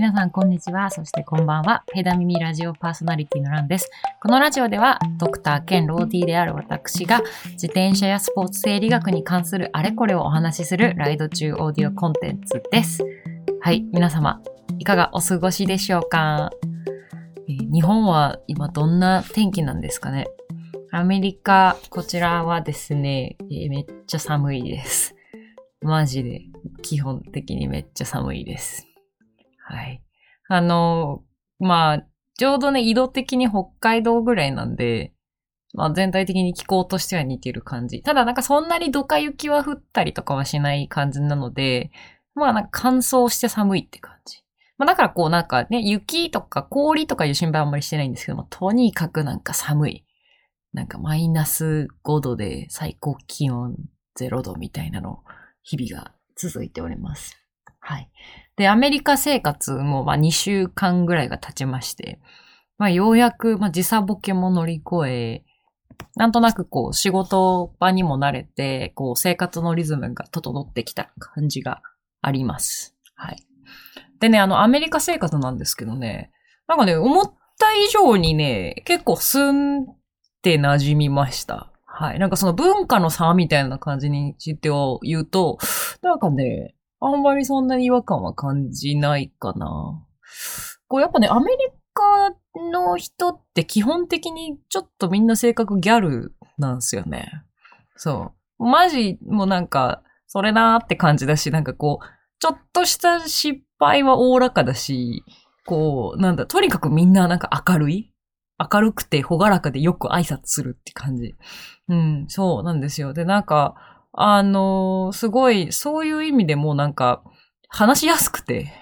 皆さん、こんにちは。そして、こんばんは。ペダミミラジオパーソナリティのランです。このラジオでは、ドクター兼ローディーである私が、自転車やスポーツ生理学に関するあれこれをお話しするライド中オーディオコンテンツです。はい、皆様、いかがお過ごしでしょうか、えー、日本は今どんな天気なんですかね？アメリカ、こちらはですね、えー、めっちゃ寒いです。マジで、基本的にめっちゃ寒いです。はい。あの、まあ、ちょうどね、移動的に北海道ぐらいなんで、まあ全体的に気候としては似てる感じ。ただなんかそんなにドカ雪は降ったりとかはしない感じなので、まあなんか乾燥して寒いって感じ。まあだからこうなんかね、雪とか氷とかいう心配あんまりしてないんですけども、とにかくなんか寒い。なんかマイナス5度で最高気温0度みたいなの、日々が続いております。はい。で、アメリカ生活もまあ2週間ぐらいが経ちまして、まあようやくまあ時差ボケも乗り越え、なんとなくこう仕事場にも慣れて、こう生活のリズムが整ってきた感じがあります。はい。でね、あのアメリカ生活なんですけどね、なんかね、思った以上にね、結構すんで馴染みました。はい。なんかその文化の差みたいな感じについてを言うと、なんかね、あんまりそんなに違和感は感じないかな。こうやっぱね、アメリカの人って基本的にちょっとみんな性格ギャルなんですよね。そう。マジもなんか、それなーって感じだし、なんかこう、ちょっとした失敗はおおらかだし、こう、なんだ、とにかくみんななんか明るい？明るくてほがらかでよく挨拶するって感じ。うん、そうなんですよ。で、なんか、あの、すごい、そういう意味でもなんか、話しやすくて、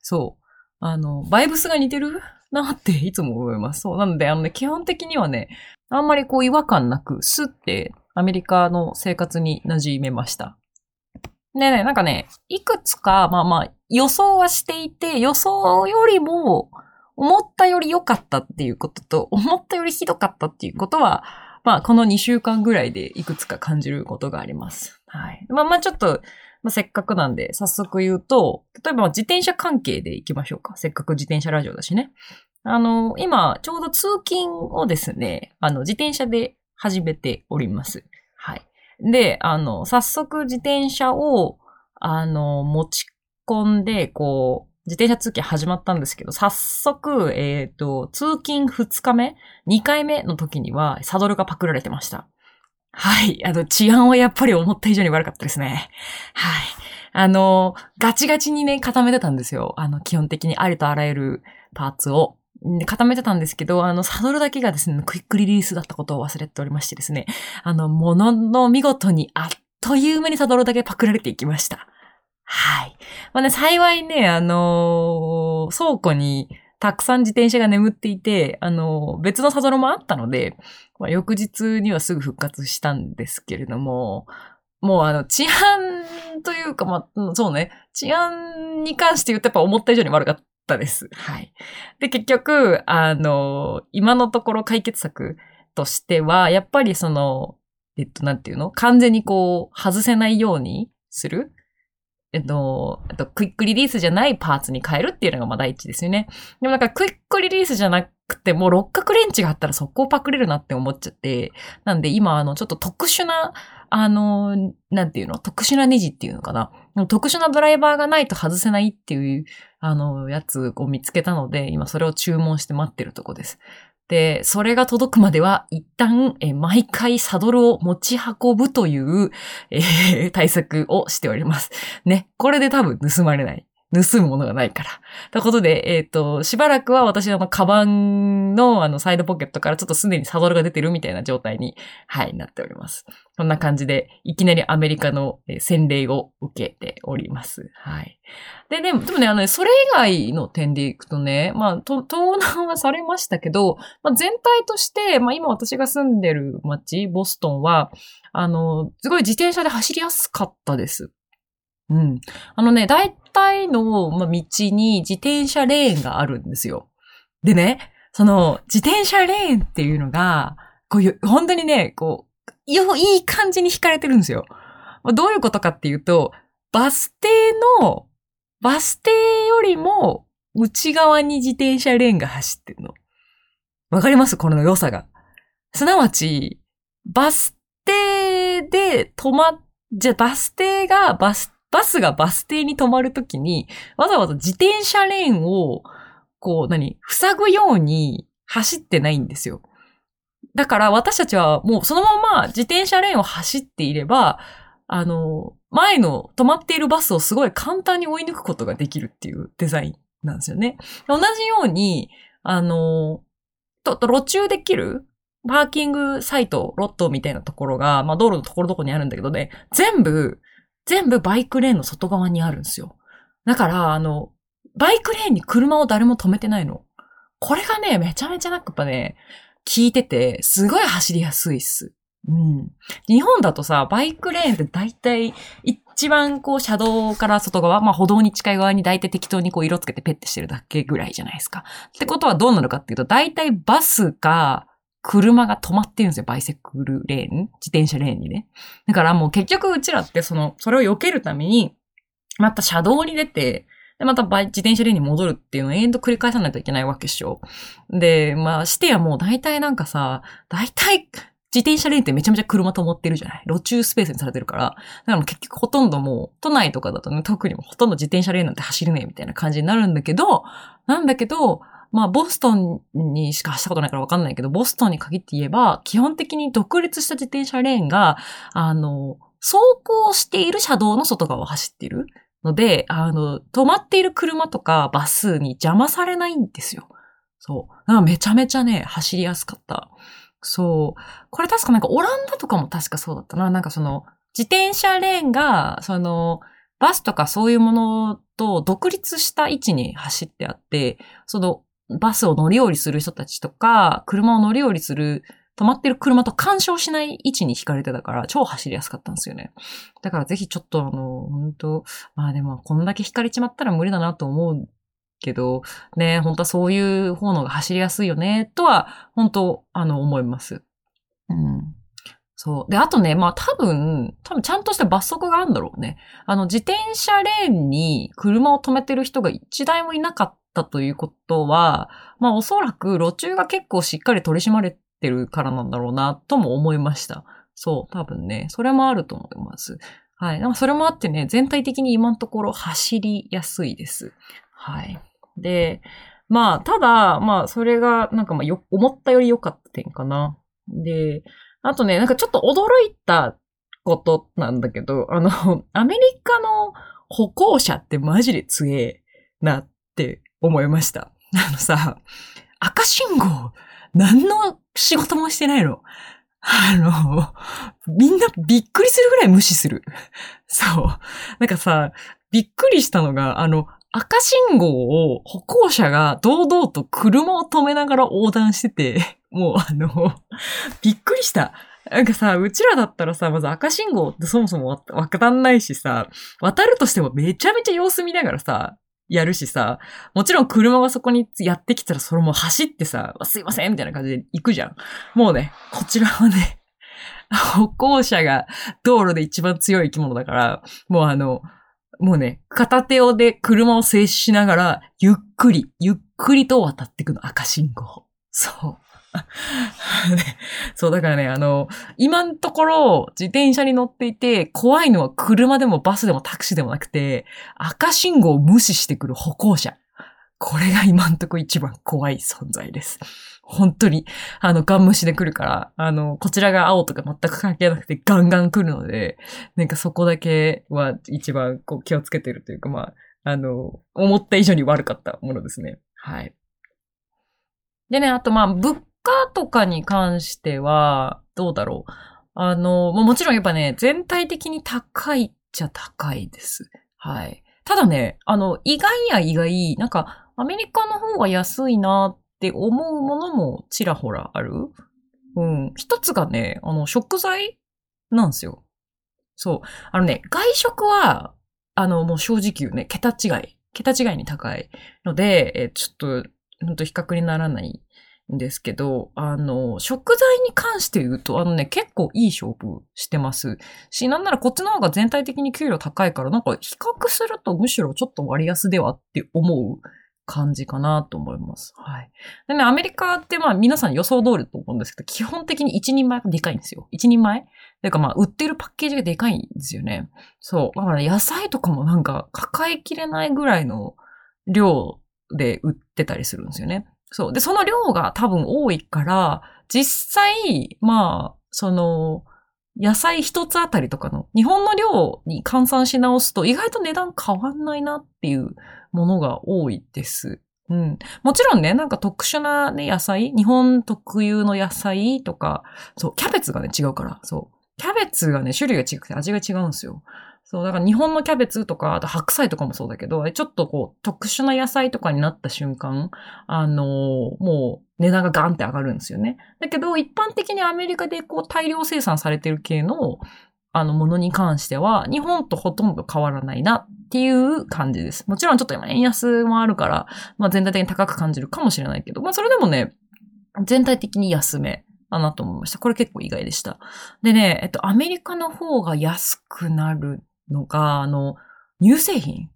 そう、あの、バイブスが似てるなっていつも思います。そう。なので、あのね、基本的にはね、あんまりこう違和感なく、スってアメリカの生活に馴染めました。でね、なんかね、いくつか、まあまあ、予想はしていて、予想よりも、思ったより良かったっていうことと、思ったよりひどかったっていうことは、まあ、この2週間ぐらいでいくつか感じることがあります。はい。まあまあちょっと、まあ、せっかくなんで、早速言うと、例えば自転車関係で行きましょうか。せっかく自転車ラジオだしね。あの、今、ちょうど通勤をですね、あの、自転車で始めております。はい。で、あの、早速自転車を、あの、持ち込んで、こう、自転車通勤始まったんですけど、早速、えっ、ー、と、通勤2日目 ?2 回目の時には、サドルがパクられてました。はい。あの、治安はやっぱり思った以上に悪かったですね。はい。あの、ガチガチにね、固めてたんですよ。あの、基本的にありとあらゆるパーツを。固めてたんですけど、あの、サドルだけがですね、クイックリリースだったことを忘れておりましてですね、あの、ものの見事にあっという間にサドルだけパクられていきました。はい。まあね、幸いね、あのー、倉庫にたくさん自転車が眠っていて、あのー、別のサドルもあったので、まあ、翌日にはすぐ復活したんですけれども、もうあの、治安というか、まあ、そうね、治安に関して言うとやっぱ思った以上に悪かったです。はい。で、結局、あのー、今のところ解決策としては、やっぱりその、えっと、なんていうの？完全にこう、外せないようにするえっと、えっと、クイックリリースじゃないパーツに変えるっていうのがまあ第一ですよね。でもなんかクイックリリースじゃなくてもう六角レンチがあったら速攻パクれるなって思っちゃって、なんで今あのちょっと特殊な、あの、なんていうの？特殊なネジっていうのかな？特殊なドライバーがないと外せないっていう、あの、やつを見つけたので、今それを注文して待ってるとこです。で、それが届くまでは一旦、え毎回サドルを持ち運ぶという、えー、対策をしております。ね。これで多分盗まれない。盗むものがないから。ということで、えっ、ー、と、しばらくは私のカバンのあのサイドポケットからちょっとすでにサドルが出てるみたいな状態に、はい、なっております。こんな感じで、いきなりアメリカの洗礼を受けております。はい。で、でも、でもね、あのね、それ以外の点でいくとね、まあ、と、盗難はされましたけど、まあ、全体として、まあ、今私が住んでる街、ボストンは、あの、すごい自転車で走りやすかったです。うん。あのね、大体の、ま道に自転車レーンがあるんですよ。でね、その、自転車レーンっていうのが、こういう、本当にね、こう、いい感じに引かれてるんですよ。どういうことかっていうと、バス停の、バス停よりも、内側に自転車レーンが走ってるの。わかります？この良さが。すなわち、バス停で止まっ、じゃ、バス停が、バス、バスがバス停に止まるときに、わざわざ自転車レーンを、こう、何、塞ぐように走ってないんですよ。だから私たちはもうそのまま自転車レーンを走っていれば、あの、前の止まっているバスをすごい簡単に追い抜くことができるっていうデザインなんですよね。同じように、あの、と、と路中できるパーキングサイト、ロットみたいなところが、まあ道路のところどこにあるんだけどね、全部、全部バイクレーンの外側にあるんですよ。だから、あの、バイクレーンに車を誰も止めてないの。これがね、めちゃめちゃなんかやっぱね、聞いてて、すごい走りやすいっす。うん。日本だとさ、バイクレーンって大体、一番こう車道から外側、まあ歩道に近い側に大体適当にこう色つけてペッてしてるだけぐらいじゃないですか。ってことはどうなるかっていうと、大体バスか車が止まってるんですよ。バイセクルレーン自転車レーンにね。だからもう結局うちらってその、それを避けるために、また車道に出て、で、また自転車レーンに戻るっていうのを延々と繰り返さないといけないわけでしょ。で、まあ、してやもう大体なんかさ、大体、自転車レーンってめちゃめちゃ車止まってるじゃない？路中スペースにされてるから。だから結局ほとんどもう、都内とかだとね、特にもほとんど自転車レーンなんて走れねえみたいな感じになるんだけど、なんだけど、まあ、ボストンにしか走ったことないからわかんないけど、ボストンに限って言えば、基本的に独立した自転車レーンが、あの、走行している車道の外側を走っているので、あの、止まっている車とかバスに邪魔されないんですよ。そう。だからめちゃめちゃね、走りやすかった。そう。これ確かなんかオランダとかも確かそうだったな。なんかその、自転車レーンが、その、バスとかそういうものと独立した位置に走ってあって、その、バスを乗り降りする人たちとか、車を乗り降りする止まってる車と干渉しない位置に引かれてたから、超走りやすかったんですよね。だからぜひちょっとあの、本当まあでも、こんだけ引かれちまったら無理だなと思うけど、ね、本当はそういう方のが走りやすいよね、とは、本当あの、思います。うん。そう。で、あとね、まあ多分、多分ちゃんとした罰則があるんだろうね。あの、自転車レーンに車を止めてる人が一台もいなかったたということは、まあおそらく路中が結構しっかり取り締まれてるからなんだろうな、とも思いました。そう、多分ね、それもあると思います。はい。なんかそれもあってね、全体的に今のところ走りやすいです。はい。で、まあ、ただ、まあ、それが、なんかまあ、よ、思ったより良かった点かな。で、あとね、なんかちょっと驚いたことなんだけど、あの、アメリカの歩行者ってマジで強えなって思いました。あのさ、赤信号何の仕事もしてないの。あの、みんなびっくりするぐらい無視する。そう。なんかさ、びっくりしたのが、あの、赤信号を歩行者が堂々と車を止めながら横断してて、もうあの、びっくりした。なんかさ、うちらだったらさ、まず赤信号ってそもそも渡んないしさ、渡るとしてもめちゃめちゃ様子見ながらさ、やるしさ、もちろん車がそこにやってきたらそれも走ってさ、すいませんみたいな感じで行くじゃん。もうね、こちらはね、歩行者が道路で一番強い生き物だから、もうあの、もうね、片手をで車を静止しながら、ゆっくり、ゆっくりと渡っていくの、赤信号。そう。そう、だからね、あの、今のところ自転車に乗っていて、怖いのは車でもバスでもタクシーでもなくて、赤信号を無視してくる歩行者。これが今んとこ一番怖い存在です。本当に、あの、ガン無視で来るから、あの、こちらが青とか全く関係なくてガンガン来るので、なんかそこだけは一番こう気をつけてるというか、まあ、あの、思った以上に悪かったものですね。はい。でね、あとまあ、物価とかに関しては、どうだろう？あの、もちろんやっぱね、全体的に高いっちゃ高いです。はい。ただね、あの、意外や意外、なんか、アメリカの方が安いなって思うものもちらほらあるうん。一つがね、あの、食材なんですよ。そう。あのね、外食は、あの、もう正直言うね、桁違い。桁違いに高いので、えちょっと、ほんと比較にならないんですけど、あの、食材に関して言うと、あのね、結構いい勝負してます。し、なんならこっちの方が全体的に給料高いから、なんか比較するとむしろちょっと割安ではって思う感じかなと思います。はい。でね、アメリカってまあ皆さん予想通りと思うんですけど、基本的に一人前がでかいんですよ。一人前？ていうかまあ売ってるパッケージがでかいんですよね。そう。だから野菜とかもなんか抱えきれないぐらいの量で売ってたりするんですよね。そう。で、その量が多分多いから、実際、まあ、その、野菜一つあたりとかの、日本の量に換算し直すと意外と値段変わんないなっていうものが多いです。うん。もちろんね、なんか特殊なね、野菜、日本特有の野菜とか、そう、キャベツがね、違うから、そう。キャベツがね、種類が違くて味が違うんですよ。そう、だから日本のキャベツとか、あと白菜とかもそうだけど、ちょっとこう、特殊な野菜とかになった瞬間、あのーもう値段がガンって上がるんですよね。だけど、一般的にアメリカでこう、大量生産されてる系の、あの、ものに関しては、日本とほとんど変わらないなっていう感じです。もちろんちょっと今円安もあるから、まあ全体的に高く感じるかもしれないけど、まあそれでもね、全体的に安めだなと思いました。これ結構意外でした。でね、えっと、アメリカの方が安くなるのが、あの、乳製品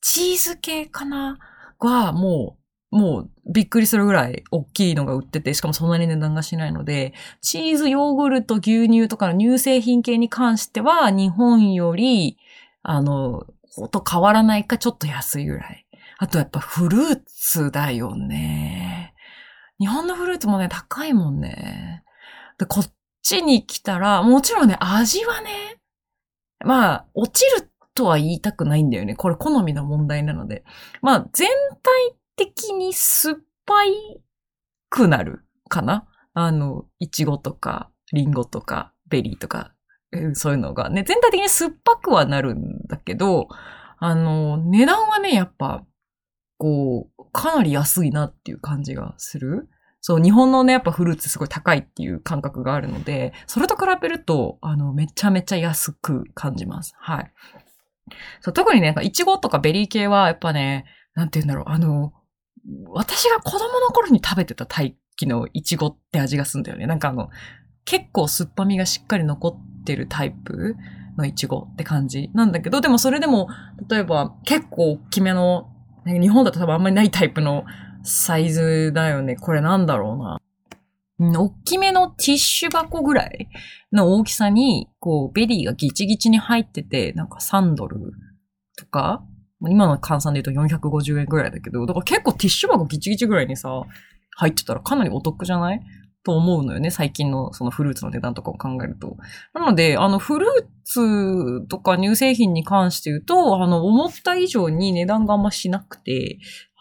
チーズ系かな？は、もう、もう、びっくりするぐらい大きいのが売ってて、しかもそんなに値段がしないので、チーズ、ヨーグルト、牛乳とかの乳製品系に関しては、日本より、あの、ほぼ変わらないかちょっと安いぐらい。あとやっぱフルーツだよね。日本のフルーツもね、高いもんね。で、こっちに来たら、もちろんね、味はね、まあ、落ちるとは言いたくないんだよね。これ好みの問題なので。まあ、全体的に酸っぱいくなるかなあの、いちごとか、リンゴとか、ベリーとか、そういうのがね、全体的に酸っぱくはなるんだけど、あの、値段はね、やっぱ、こう、かなり安いなっていう感じがする。そう、日本のね、やっぱフルーツすごい高いっていう感覚があるので、それと比べると、あの、めちゃめちゃ安く感じます。はい。そう、特にね、なんかイチゴとかベリー系は、やっぱね、なんて言うんだろう、あの、私が子供の頃に食べてたタイプのイチゴって味がするんだよね。なんかあの、結構酸っぱみがしっかり残ってるタイプのイチゴって感じなんだけど、でもそれでも、例えば結構大きめの、日本だと多分あんまりないタイプのサイズだよね。これなんだろうな。大きめのティッシュ箱ぐらいの大きさに、こう、ベリーがギチギチに入ってて、なんか3ドルとか、今の換算で言うと450円ぐらいだけど、だから結構ティッシュ箱ギチギチぐらいにさ、入ってたらかなりお得じゃない？と思うのよね。最近のそのフルーツの値段とかを考えると。なので、あの、フルーツとか乳製品に関して言うと、あの、思った以上に値段があんましなくて、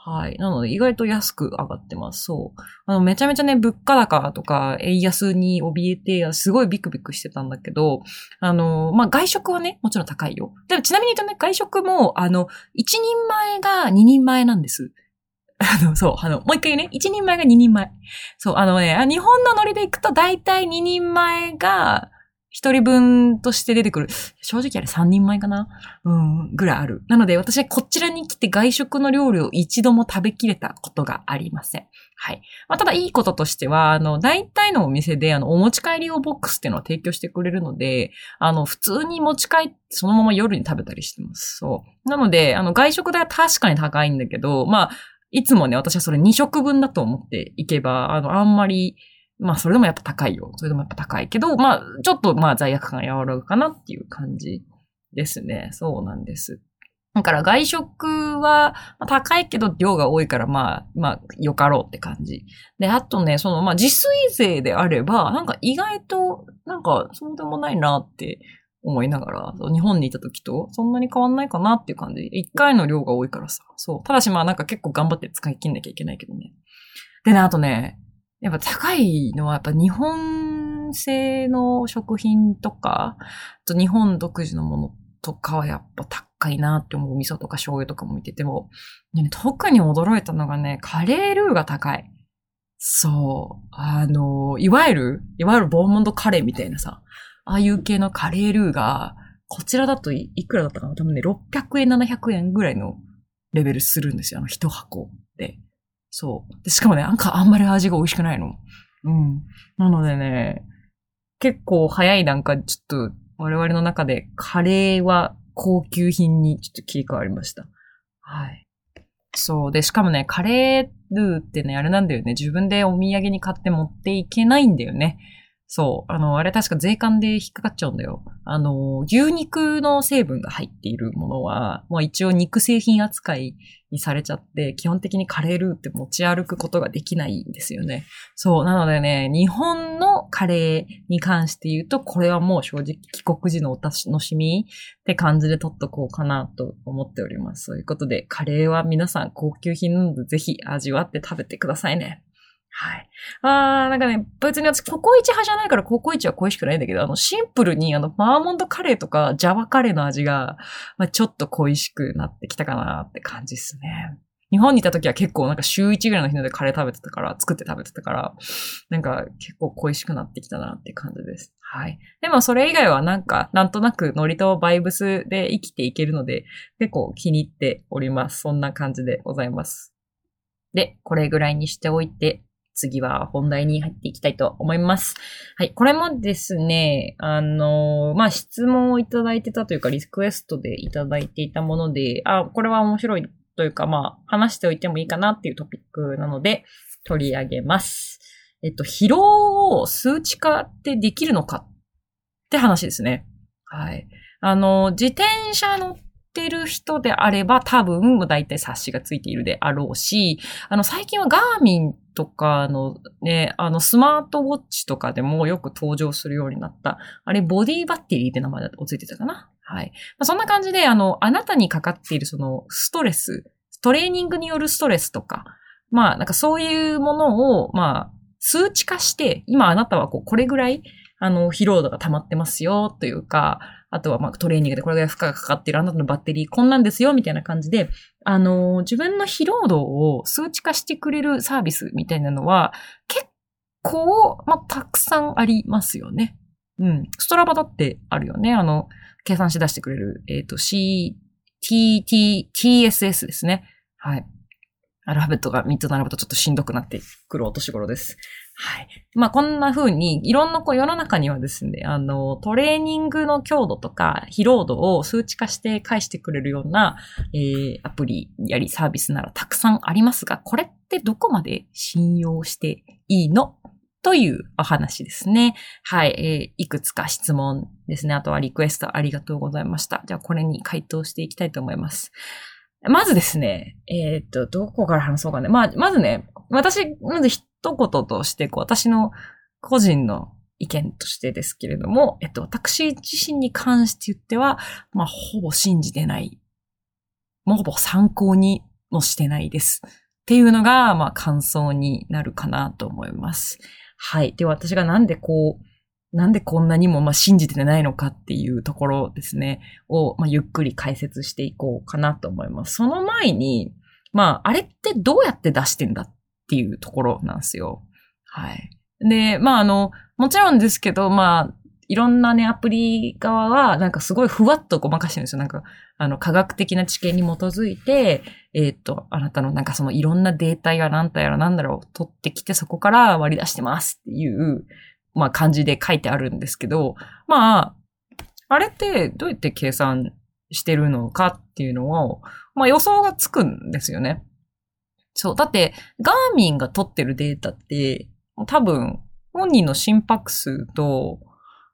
はい。なので、意外と安く上がってます。そう。あの、めちゃめちゃね、物価高とか、円安に怯えて、すごいビクビクしてたんだけど、あの、まあ、外食はね、もちろん高いよ。でも、ちなみに言うとね、外食も、あの、一人前が二人前なんです。あの、そう、あの、もう一回ね、一人前が二人前。そう、あのね、日本のノリで行くと、だいたい二人前が、一人分として出てくる。正直あれ三人前かな？うん、ぐらいある。なので私はこちらに来て外食の料理を一度も食べきれたことがありません。はい。まあ、ただいいこととしては、あの、大体のお店で、あの、お持ち帰り用ボックスっていうのを提供してくれるので、あの、普通に持ち帰って、そのまま夜に食べたりしてます。そう。なので、あの、外食代は確かに高いんだけど、まあ、いつもね、私はそれ2食分だと思っていけば、あの、あんまり、まあ、それでもやっぱ高いよ。それでもやっぱ高いけど、まあ、ちょっと、まあ、罪悪感が和らぐかなっていう感じですね。そうなんです。だから外食はまあ高いけど量が多いからまあ、まあ、よかろうって感じ。で、あとね、そのまあ自炊税であれば、なんか意外と、なんかそうでもないなって思いながら、日本にいた時とそんなに変わんないかなっていう感じ。一回の量が多いからさ。そう。ただしまあなんか結構頑張って使い切んなきゃいけないけどね。でね、あとね、やっぱ高いのはやっぱ日本製の食品とか、と日本独自のものとかはやっぱ高いなって思う味噌とか醤油とかも見てても、ね特に驚いたのがね、カレールーが高い。そう。あの、いわゆる、いわゆるボーモンドカレーみたいなさ、ああいう系のカレールーが、こちらだといいくらだったかな？多分ね、600円、700円ぐらいのレベルするんですよ。あの、一箱で。そう。で、しかもね、なんかあんまり味が美味しくないの。うん。なのでね、結構早い段階でちょっと我々の中でカレーは高級品にちょっと切り替わりました。はい。そう。で、しかもね、カレールーってね、あれなんだよね。自分でお土産に買って持っていけないんだよね。そう。あの、あれ確か税関で引っかかっちゃうんだよ。あの、牛肉の成分が入っているものは、まあ一応肉製品扱いにされちゃって、基本的にカレールーって持ち歩くことができないんですよね。そう。なのでね、日本のカレーに関して言うと、これはもう正直帰国時のお楽しみって感じで取っとこうかなと思っております。そういうことで、カレーは皆さん高級品なのでぜひ味わって食べてくださいね。はい。あー、なんかね、別に私、ココイチ派じゃないからココイチは恋しくないんだけど、あの、シンプルに、あの、バーモントカレーとか、ジャワカレーの味が、まあ、ちょっと恋しくなってきたかなって感じですね。日本にいた時は結構なんか週1ぐらいの日のでカレー食べてたから、作って食べてたから、なんか結構恋しくなってきたなって感じです。はい。でもそれ以外はなんか、なんとなくノリとバイブスで生きていけるので、結構気に入っております。そんな感じでございます。で、これぐらいにしておいて、次は本題に入っていきたいと思います。はい。これもですね、あの、まあ、質問をいただいてたというか、リクエストでいただいていたもので、あ、これは面白いというか、まあ、話しておいてもいいかなっていうトピックなので、取り上げます。えっと、疲労を数値化ってできるのかって話ですね。はい。あの、自転車乗ってる人であれば多分、大体冊子がついているであろうし、あの、最近はガーミンとかのね、あの、スマートウォッチとかでもよく登場するようになった。あれ、ボディバッテリーって名前だとついてたかな？はい。まあ、そんな感じで、あの、あなたにかかっているそのストレス、トレーニングによるストレスとか、まあ、なんかそういうものを、まあ、数値化して、今あなたはこう、これぐらい、あの、疲労度が溜まってますよ、というか、あとは、まあ、トレーニングでこれぐらい負荷がかかっているあなたのバッテリー、こんなんですよ、みたいな感じで、あの、自分の疲労度を数値化してくれるサービスみたいなのは、結構、まあ、たくさんありますよね。うん。ストラバだってあるよね。あの、計算し出してくれる、えっ、ー、と、C、T、T、TSS ですね。はい。アルファベットが3つ並ぶとちょっとしんどくなってくるお年頃です。はい。まあ、こんな風に、いろんなこう世の中にはですね、あの、トレーニングの強度とか疲労度を数値化して返してくれるような、えー、アプリやりサービスならたくさんありますが、これってどこまで信用していいの？というお話ですね。はい、えー、いくつか質問ですね。あとはリクエストありがとうございました。じゃあこれに回答していきたいと思います。まずですね、えー、っと、どこから話そうかね。まあ、まずね、私、まず一言として、こう、私の個人の意見としてですけれども、えっと、私自身に関して言っては、まあ、ほぼ信じてない。もうほぼ参考にもしてないです。っていうのが、まあ、感想になるかなと思います。はい。で、私がなんでこう、なんでこんなにもまあ信じてないのかっていうところですね、をまあゆっくり解説していこうかなと思います。その前に、まあ、あれってどうやって出してんだっていうところなんですよ。はい。で、まあ、あの、もちろんですけど、まあ、いろんなね、アプリ側は、なんかすごいふわっとごまかしてるんですよ。なんか、あの、科学的な知見に基づいて、えっ、ー、と、あなたのなんかそのいろんなデータやなんたやらなんだろう、取ってきてそこから割り出してますっていう、まあ感じで書いてあるんですけど、まあ、あれってどうやって計算してるのかっていうのを、まあ予想がつくんですよね。そう。だって、ガーミンが取ってるデータって、多分、本人の心拍数と、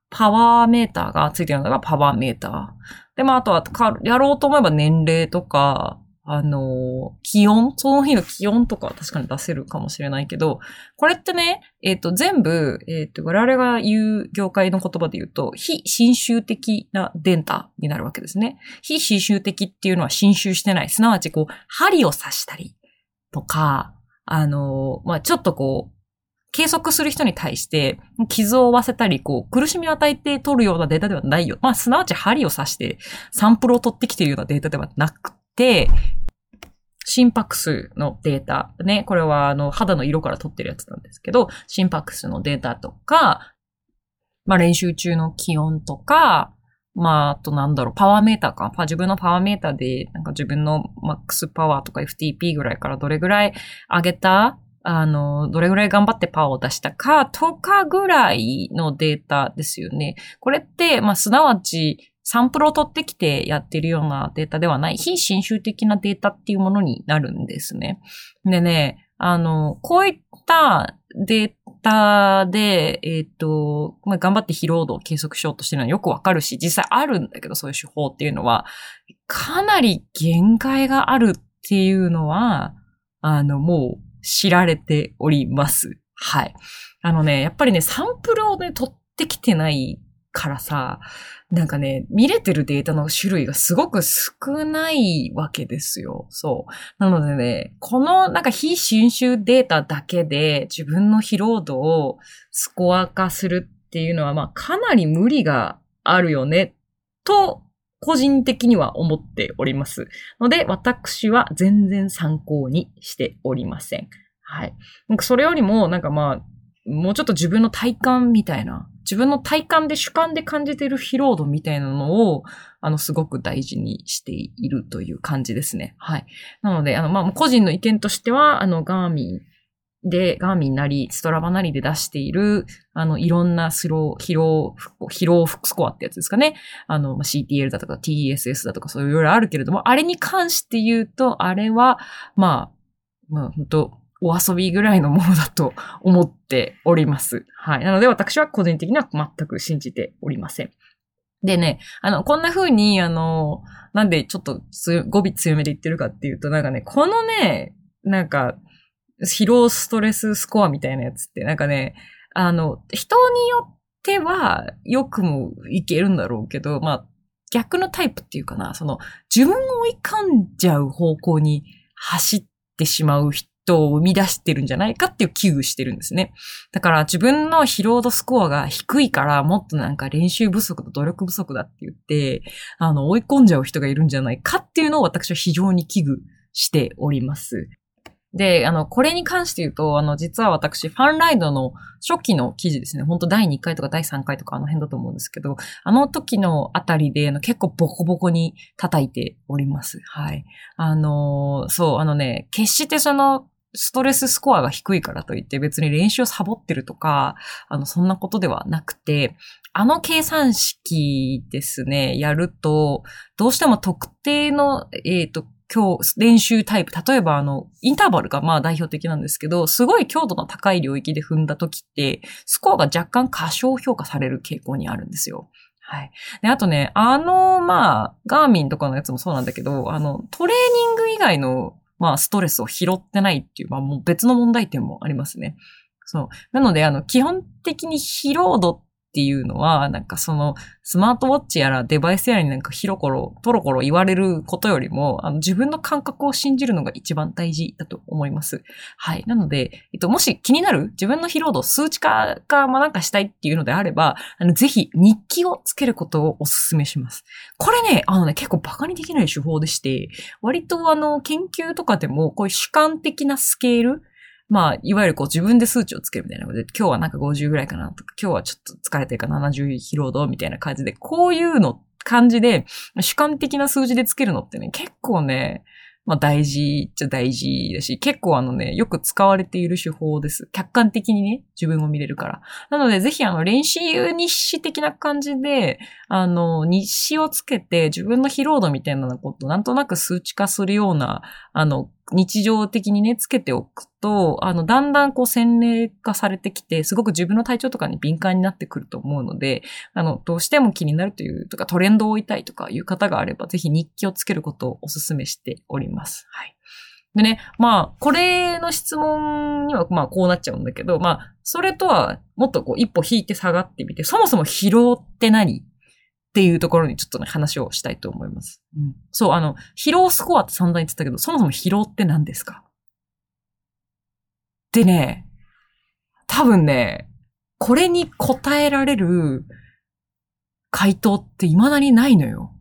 パワーメーターがついてるのがパワーメーター。で、まあ、あとは、やろうと思えば年齢とか、あの、気温？その日の気温とかは確かに出せるかもしれないけど、これってね、えっ、ー、と、全部、えっ、ー、と、我々が言う業界の言葉で言うと、非侵襲的なデータになるわけですね。非侵襲的っていうのは侵襲してない。すなわち、こう、針を刺したりとか、あの、まあ、ちょっとこう、計測する人に対して、傷を負わせたり、こう、苦しみを与えて取るようなデータではないよ。まあ、すなわち針を刺してサンプルを取ってきているようなデータではなく、心拍数のデータ。ね、これはあの肌の色から取ってるやつなんですけど、心拍数のデータとか、まあ練習中の気温とか、まあ、あとなんだろう、パワーメーターか。自分のパワーメーターで、なんか自分のマックスパワーとか FTP ぐらいからどれぐらい上げたあの、どれぐらい頑張ってパワーを出したかとかぐらいのデータですよね。これって、まあ、すなわち、サンプルを取ってきてやってるようなデータではない、非侵襲的なデータっていうものになるんですね。でね、あの、こういったデータで、えっ、ー、と、まあ、頑張って疲労度を計測しようとしてるのはよくわかるし、実際あるんだけど、そういう手法っていうのは、かなり限界があるっていうのは、あの、もう知られております。はい。あのね、やっぱりね、サンプルをね、取ってきてないからさ、なんかね、見れてるデータの種類がすごく少ないわけですよ。そう。なのでね、このなんか非侵襲データだけで自分の疲労度をスコア化するっていうのは、まあかなり無理があるよね、と個人的には思っております。ので、私は全然参考にしておりません。はい。なんかそれよりも、なんかまあ、もうちょっと自分の体感みたいな、自分の体感で主観で感じている疲労度みたいなのを、あの、すごく大事にしているという感じですね。はい。なので、あの、まあ、個人の意見としては、あの、ガーミンで、ガーミンなり、ストラバなりで出している、あの、いろんなスロー、疲労、疲労スコアってやつですかね。あの、CTL だとか TSS だとかそういういろいろあるけれども、あれに関して言うと、あれは、まあ、まあ、本当お遊びぐらいのものだと思っております。はい。なので私は個人的には全く信じておりません。でね、あの、こんな風に、あの、なんでちょっと語尾強めで言ってるかっていうと、なんかね、このね、なんか、疲労ストレススコアみたいなやつって、なんかね、あの、人によってはよくもいけるんだろうけど、まあ、逆のタイプっていうかな、その、自分を追い噛んじゃう方向に走ってしまう人トを生み出してるんじゃないかっていう危惧してるんですね。だから自分の疲労度スコアが低いからもっとなんか練習不足と努力不足だって言って、あの、追い込んじゃう人がいるんじゃないかっていうのを私は非常に危惧しております。で、あの、これに関して言うと、あの、実は私、ファンライドの初期の記事ですね。本当第2回とか第3回とかあの辺だと思うんですけど、あの時のあたりで、あの、結構ボコボコに叩いております。はい。あの、そう、あのね、決してその、ストレススコアが低いからといって別に練習をサボってるとか、あの、そんなことではなくて、あの計算式ですね、やると、どうしても特定の、えっ、ー、と、今日、練習タイプ、例えばあの、インターバルがまあ代表的なんですけど、すごい強度の高い領域で踏んだ時って、スコアが若干過小評価される傾向にあるんですよ。はい。で、あとね、あの、まあ、ガーミンとかのやつもそうなんだけど、あの、トレーニング以外のまあ、ストレスを拾ってないっていう、まあ、もう別の問題点もありますね。そう。なので、あの、基本的に疲労度っていうのは、なんかその、スマートウォッチやらデバイスやらになんかヒロコロ、トロコロ言われることよりも、あの、自分の感覚を信じるのが一番大事だと思います。はい。なので、えっと、もし気になる自分の疲労度数値化か、まあ、なんかしたいっていうのであれば、あの、ぜひ日記をつけることをお勧めします。これね、あのね、結構バカにできない手法でして、割とあの、研究とかでも、こういう主観的なスケール、まあ、いわゆるこう自分で数値をつけるみたいなので、今日はなんか50ぐらいかなとか、今日はちょっと疲れてるか70疲労度みたいな感じで、こういうの感じで、主観的な数字でつけるのってね、結構ね、まあ大事っちゃ大事だし、結構あのね、よく使われている手法です。客観的にね、自分を見れるから。なので、ぜひあの、練習日誌的な感じで、あの、日誌をつけて、自分の疲労度みたいなことなんとなく数値化するような、あの、日常的にね、つけておくと、あの、だんだんこう洗練化されてきて、すごく自分の体調とかに敏感になってくると思うので、あの、どうしても気になるという、とかトレンドを追いたいとかいう方があれば、ぜひ日記をつけることをお勧めしております。はい。でね、まあ、これの質問には、まあ、こうなっちゃうんだけど、まあ、それとは、もっとこう、一歩引いて下がってみて、そもそも疲労って何っていうところにちょっとね、話をしたいと思います。うん、そう、あの、疲労スコアって散々言ってたけど、そもそも疲労って何ですか？でね、多分ね、これに答えられる回答って未だにないのよ。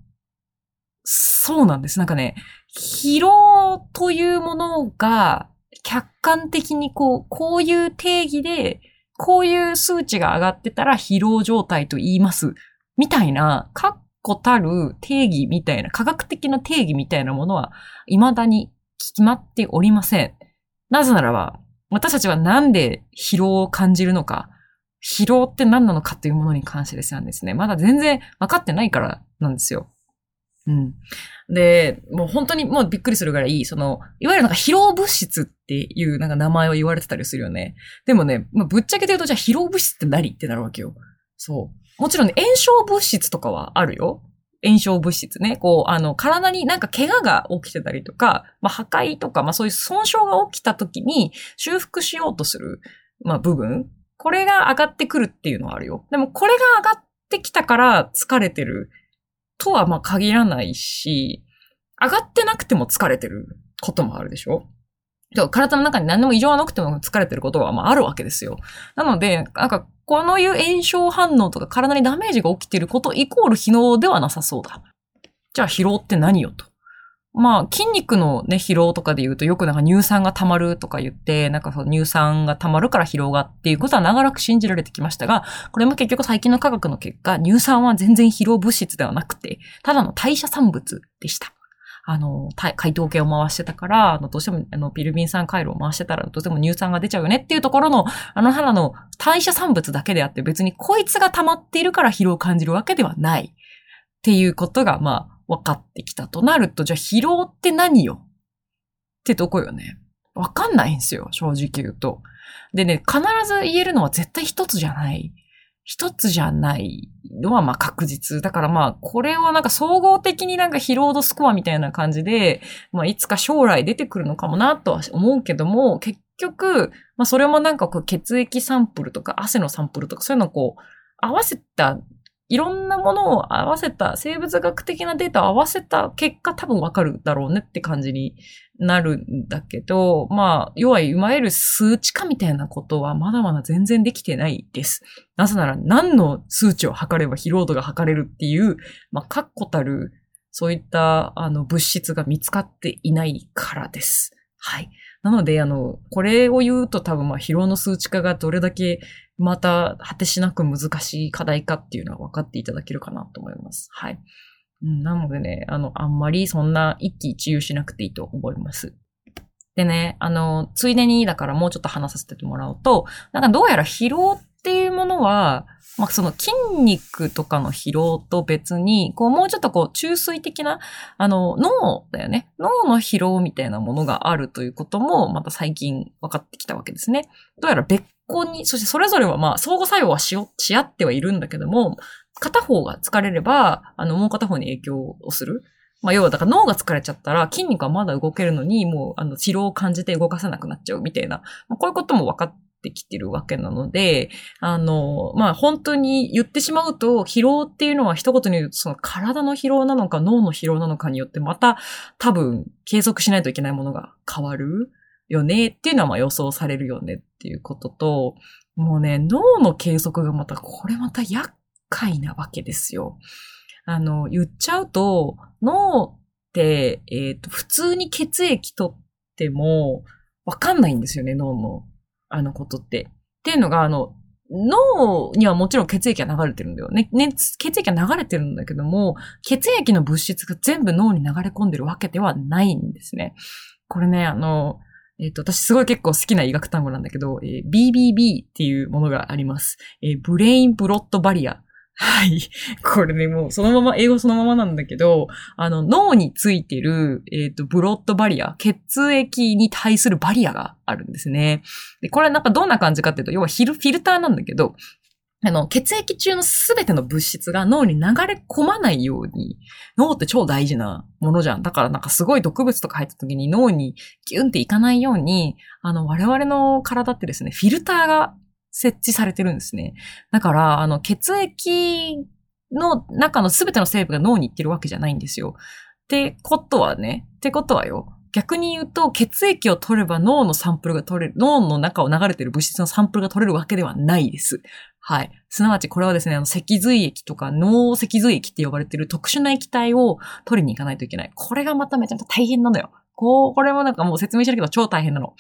そうなんです。なんかね、疲労というものが客観的にこう、こういう定義で、こういう数値が上がってたら疲労状態と言いますみたいな、確固たる定義みたいな、科学的な定義みたいなものは、未だに決まっておりません。なぜならば、私たちはなんで疲労を感じるのか、疲労って何なのかというものに関してですなんですね。まだ全然分かってないからなんですよ。うん。で、もう本当にもうびっくりするぐらい、その、いわゆるなんか疲労物質っていうなんか名前を言われてたりするよね。でもね、まあ、ぶっちゃけて言うとじゃあ疲労物質って何ってなるわけよ。そう。もちろんね、炎症物質とかはあるよ。炎症物質ね。こう、あの、体になんか怪我が起きてたりとか、まあ、破壊とか、まあ、そういう損傷が起きた時に修復しようとする、まあ、部分。これが上がってくるっていうのはあるよ。でも、これが上がってきたから疲れてるとはま限らないし、上がってなくても疲れてることもあるでしょ体の中に何でも異常がなくても疲れてることはまああるわけですよ。なので、なんか、このいう炎症反応とか体にダメージが起きていることイコール疲労ではなさそうだ。じゃあ疲労って何よと。まあ、筋肉のね、疲労とかで言うとよくなんか乳酸が溜まるとか言って、なんかその乳酸が溜まるから疲労がっていうことは長らく信じられてきましたが、これも結局最近の科学の結果、乳酸は全然疲労物質ではなくて、ただの代謝産物でした。あの、解凍系を回してたから、あの、どうしても、あの、ピルビン酸回路を回してたら、どうしても乳酸が出ちゃうよねっていうところの、あの肌の代謝産物だけであって、別にこいつが溜まっているから疲労を感じるわけではない。っていうことが、まあ、分かってきたとなると、じゃあ疲労って何よ？ってとこよね。わかんないんですよ、正直言うと。でね、必ず言えるのは絶対一つじゃない。一つじゃないのはまあ確実。だからまあ、これをなんか総合的になんか疲労度スコアみたいな感じで、まあいつか将来出てくるのかもなとは思うけども、結局、まあそれもなんかこう血液サンプルとか汗のサンプルとかそういうのをこう合わせたいろんなものを合わせた、生物学的なデータを合わせた結果多分わかるだろうねって感じになるんだけど、まあ、要は、いわゆる数値化みたいなことはまだまだ全然できてないです。なぜなら何の数値を測れば疲労度が測れるっていう、まあ、確固たる、そういった、あの、物質が見つかっていないからです。はい。なので、あの、これを言うと多分、まあ、疲労の数値化がどれだけまた果てしなく難しい課題かっていうのは分かっていただけるかなと思います。はい。なのでね、あの、あんまりそんな一喜一憂しなくていいと思います。でね、あの、ついでにだからもうちょっと話させてもらうと、なんかどうやら疲労っていうものは、まあ、その筋肉とかの疲労と別に、こう、もうちょっとこう、中水的な、あの、脳だよね。脳の疲労みたいなものがあるということも、また最近分かってきたわけですね。どうやら別個に、そしてそれぞれはまあ、相互作用はしよ、し合ってはいるんだけども、片方が疲れれば、あの、もう片方に影響をする。まあ、要は、だから脳が疲れちゃったら筋肉はまだ動けるのに、もう、あの、疲労を感じて動かせなくなっちゃうみたいな、まあ、こういうことも分かってきてるわけなので、あの、まあ、本当に言ってしまうと、疲労っていうのは一言に言うと、その体の疲労なのか脳の疲労なのかによって、また多分継続しないといけないものが変わる。よねっていうのはまあ予想されるよねっていうことと、もうね、脳の計測がまた、これまた厄介なわけですよ。あの、言っちゃうと、脳って、えっ、ー、と、普通に血液取っても、わかんないんですよね、脳の、あのことって。っていうのが、あの、脳にはもちろん血液が流れてるんだよね。ね、血液が流れてるんだけども、血液の物質が全部脳に流れ込んでるわけではないんですね。これね、あの、えっ、ー、と、私すごい結構好きな医学単語なんだけど、えー、BBB っていうものがあります。えー、 Brain Blood Barrier。はい。これね、もうそのまま、英語そのままなんだけど、あの、脳についてる、えっ、ー、と、 Blood Barrier、血液に対するバリアがあるんですね。で、これなんかどんな感じかっていうと、要はフィルフィルターなんだけど、あの、血液中のすべての物質が脳に流れ込まないように、脳って超大事なものじゃん。だからなんかすごい毒物とか入った時に脳にギュンっていかないように、あの、我々の体ってですね、フィルターが設置されてるんですね。だから、あの、血液の中のすべての成分が脳に行ってるわけじゃないんですよ。ってことはね、ってことはよ、逆に言うと、血液を取れば脳のサンプルが取れる、脳の中を流れてる物質のサンプルが取れるわけではないです。はい。すなわちこれはですね、あの、脊髄液とか脳脊髄液って呼ばれてる特殊な液体を取りに行かないといけない。これがまためちゃめちゃ大変なのよ。こう、これもなんかもう説明してるけど超大変なの。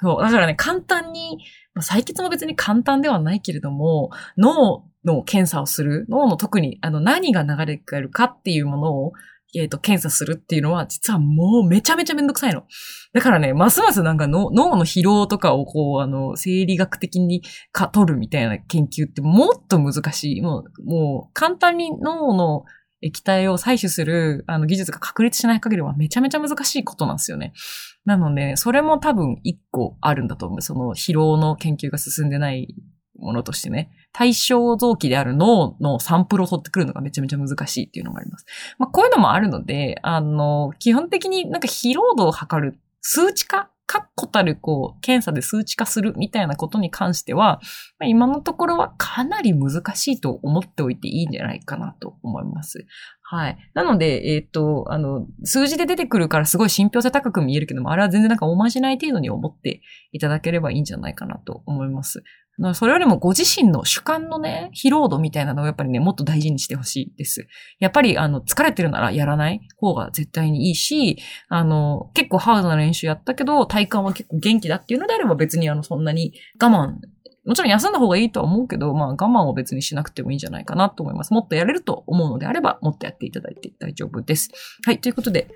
そう。だからね、簡単に、採血も別に簡単ではないけれども、脳の検査をする、脳の特に、あの、何が流れてるかっていうものをえっ、ー、と、検査するっていうのは、実はもうめちゃめちゃめんどくさいの。だからね、ますますなんか脳の疲労とかをこう、あの、生理学的にか取るみたいな研究ってもっと難しい。もう、もう、簡単に脳の、液体を採取するあの技術が確立しない限りはめちゃめちゃ難しいことなんですよね。なので、それも多分一個あるんだと思う。その疲労の研究が進んでないものとしてね。対象臓器である脳のサンプルを取ってくるのがめちゃめちゃ難しいっていうのがあります。まあ、こういうのもあるので、あの、基本的になんか疲労度を測る数値化確固たるこう、検査で数値化するみたいなことに関しては、まあ、今のところはかなり難しいと思っておいていいんじゃないかなと思います。はい。なので、えっ、ー、と、あの、数字で出てくるからすごい信憑性高く見えるけども、あれは全然なんかおまじない程度に思っていただければいいんじゃないかなと思います。それよりもご自身の主観のね、疲労度みたいなのをやっぱりね、もっと大事にしてほしいです。やっぱり、あの、疲れてるならやらない方が絶対にいいし、あの、結構ハードな練習やったけど、体幹は結構元気だっていうのであれば別にあの、そんなに我慢もちろん休んだ方がいいとは思うけど、まあ我慢を別にしなくてもいいんじゃないかなと思います。もっとやれると思うのであれば、もっとやっていただいて大丈夫です。はい、ということで、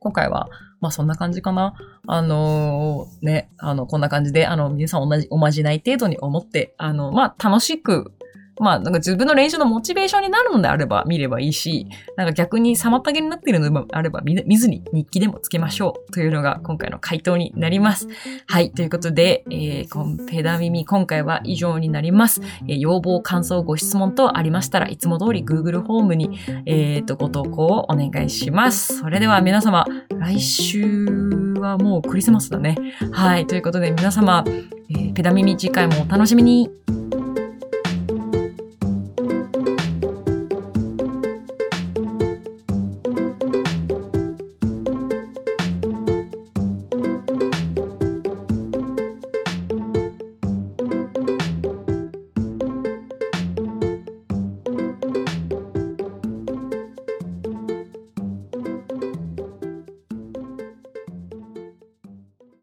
今回は、まあそんな感じかな。あのー、ね、あの、こんな感じで、あの、皆さん同じ、おまじない程度に思って、あの、まあ楽しくまあ、なんか自分の練習のモチベーションになるのであれば見ればいいし、なんか逆に妨げになっているのであれば見ずに日記でもつけましょうというのが今回の回答になります。はい。ということで、えー、コンペダ耳今回は以上になります。えー、要望、感想、ご質問等ありましたらいつも通り Google ホームに、えー、とご投稿をお願いします。それでは皆様、来週はもうクリスマスだね。はい。ということで皆様、えー、ペダ耳次回もお楽しみに。